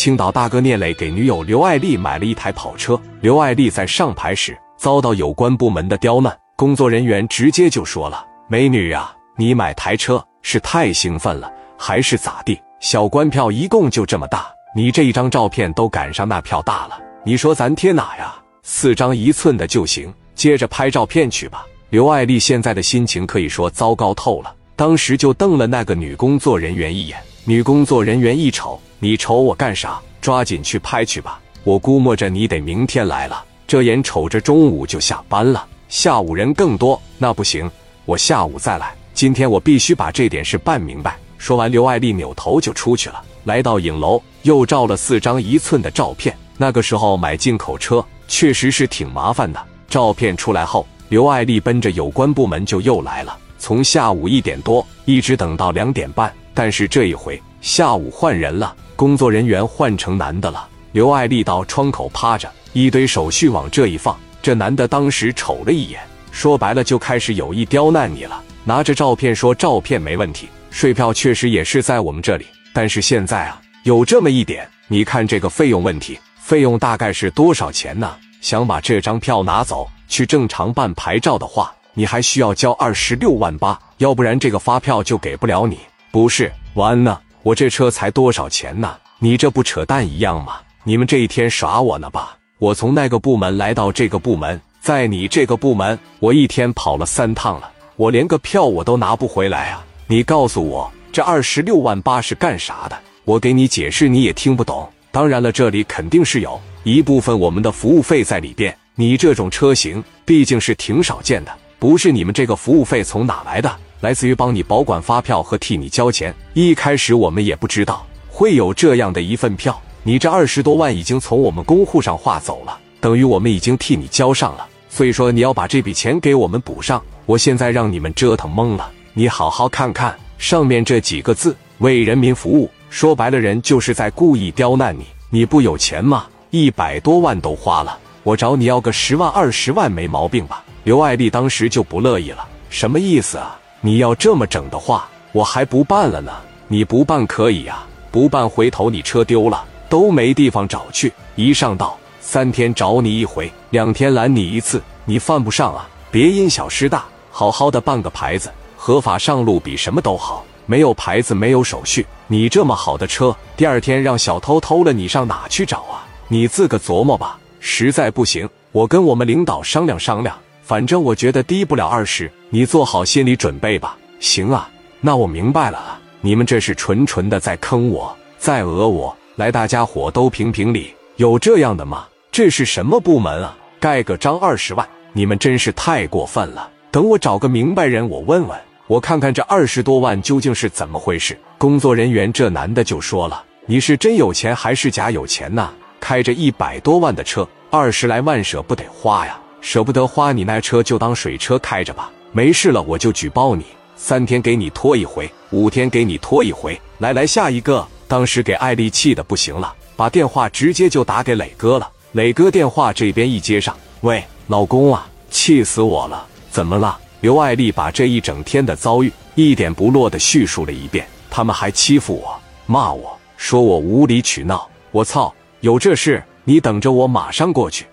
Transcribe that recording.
青岛大哥聂磊给女友刘爱丽买了一台跑车，刘爱丽在上牌时遭到有关部门的刁难，工作人员直接就说了：“美女呀，你买台车是太兴奋了，还是咋地？小关票一共就这么大，你这一张照片都赶上那票大了，你说咱贴哪呀？四张一寸的就行，接着拍照片去吧。”刘爱丽现在的心情可以说糟糕透了，当时就瞪了那个女工作人员一眼。女工作人员一瞅，你瞅我干啥？抓紧去拍去吧！我估摸着你得明天来了，这眼瞅着中午就下班了，下午人更多，那不行，我下午再来。今天我必须把这点事办明白。说完，刘爱丽扭头就出去了。来到影楼，又照了四张一寸的照片。那个时候买进口车确实是挺麻烦的。照片出来后。刘爱丽奔着有关部门就又来了，从下午一点多一直等到两点半。但是这一回下午换人了，工作人员换成男的了。刘爱丽到窗口趴着，一堆手续往这一放。这男的当时瞅了一眼，说白了就开始有意刁难你了。拿着照片说照片没问题，税票确实也是在我们这里。但是现在啊，有这么一点，你看这个费用问题，费用大概是多少钱呢？想把这张票拿走？去正常办牌照的话，你还需要交二十六万八，要不然这个发票就给不了你。不是完呢？我这车才多少钱呢？你这不扯淡一样吗？你们这一天耍我呢吧？我从那个部门来到这个部门，在你这个部门，我一天跑了三趟了，我连个票我都拿不回来啊！你告诉我这二十六万八是干啥的？我给你解释你也听不懂。当然了，这里肯定是有一部分我们的服务费在里边。你这种车型毕竟是挺少见的，不是你们这个服务费从哪来的？来自于帮你保管发票和替你交钱。一开始我们也不知道会有这样的一份票，你这二十多万已经从我们公户上划走了，等于我们已经替你交上了。所以说你要把这笔钱给我们补上。我现在让你们折腾懵了，你好好看看上面这几个字“为人民服务”，说白了人就是在故意刁难你。你不有钱吗？一百多万都花了。我找你要个十万二十万没毛病吧？刘爱丽当时就不乐意了，什么意思啊？你要这么整的话，我还不办了呢。你不办可以呀，不办回头你车丢了都没地方找去。一上道，三天找你一回，两天拦你一次，你犯不上啊。别因小失大，好好的办个牌子，合法上路比什么都好。没有牌子，没有手续，你这么好的车，第二天让小偷偷了，你上哪去找啊？你自个琢磨吧。实在不行，我跟我们领导商量商量。反正我觉得低不了二十，你做好心理准备吧。行啊，那我明白了。你们这是纯纯的在坑我，在讹我。来，大家伙都评评理，有这样的吗？这是什么部门啊？盖个章二十万，你们真是太过分了。等我找个明白人，我问问，我看看这二十多万究竟是怎么回事。工作人员这男的就说了：“你是真有钱还是假有钱呢？”开着一百多万的车，二十来万舍不得花呀，舍不得花，你那车就当水车开着吧。没事了，我就举报你，三天给你拖一回，五天给你拖一回。来来，下一个。当时给艾丽气的不行了，把电话直接就打给磊哥了。磊哥电话这边一接上，喂，老公啊，气死我了，怎么了？刘爱丽把这一整天的遭遇一点不落的叙述了一遍，他们还欺负我，骂我说我无理取闹，我操！有这事，你等着我马上过去。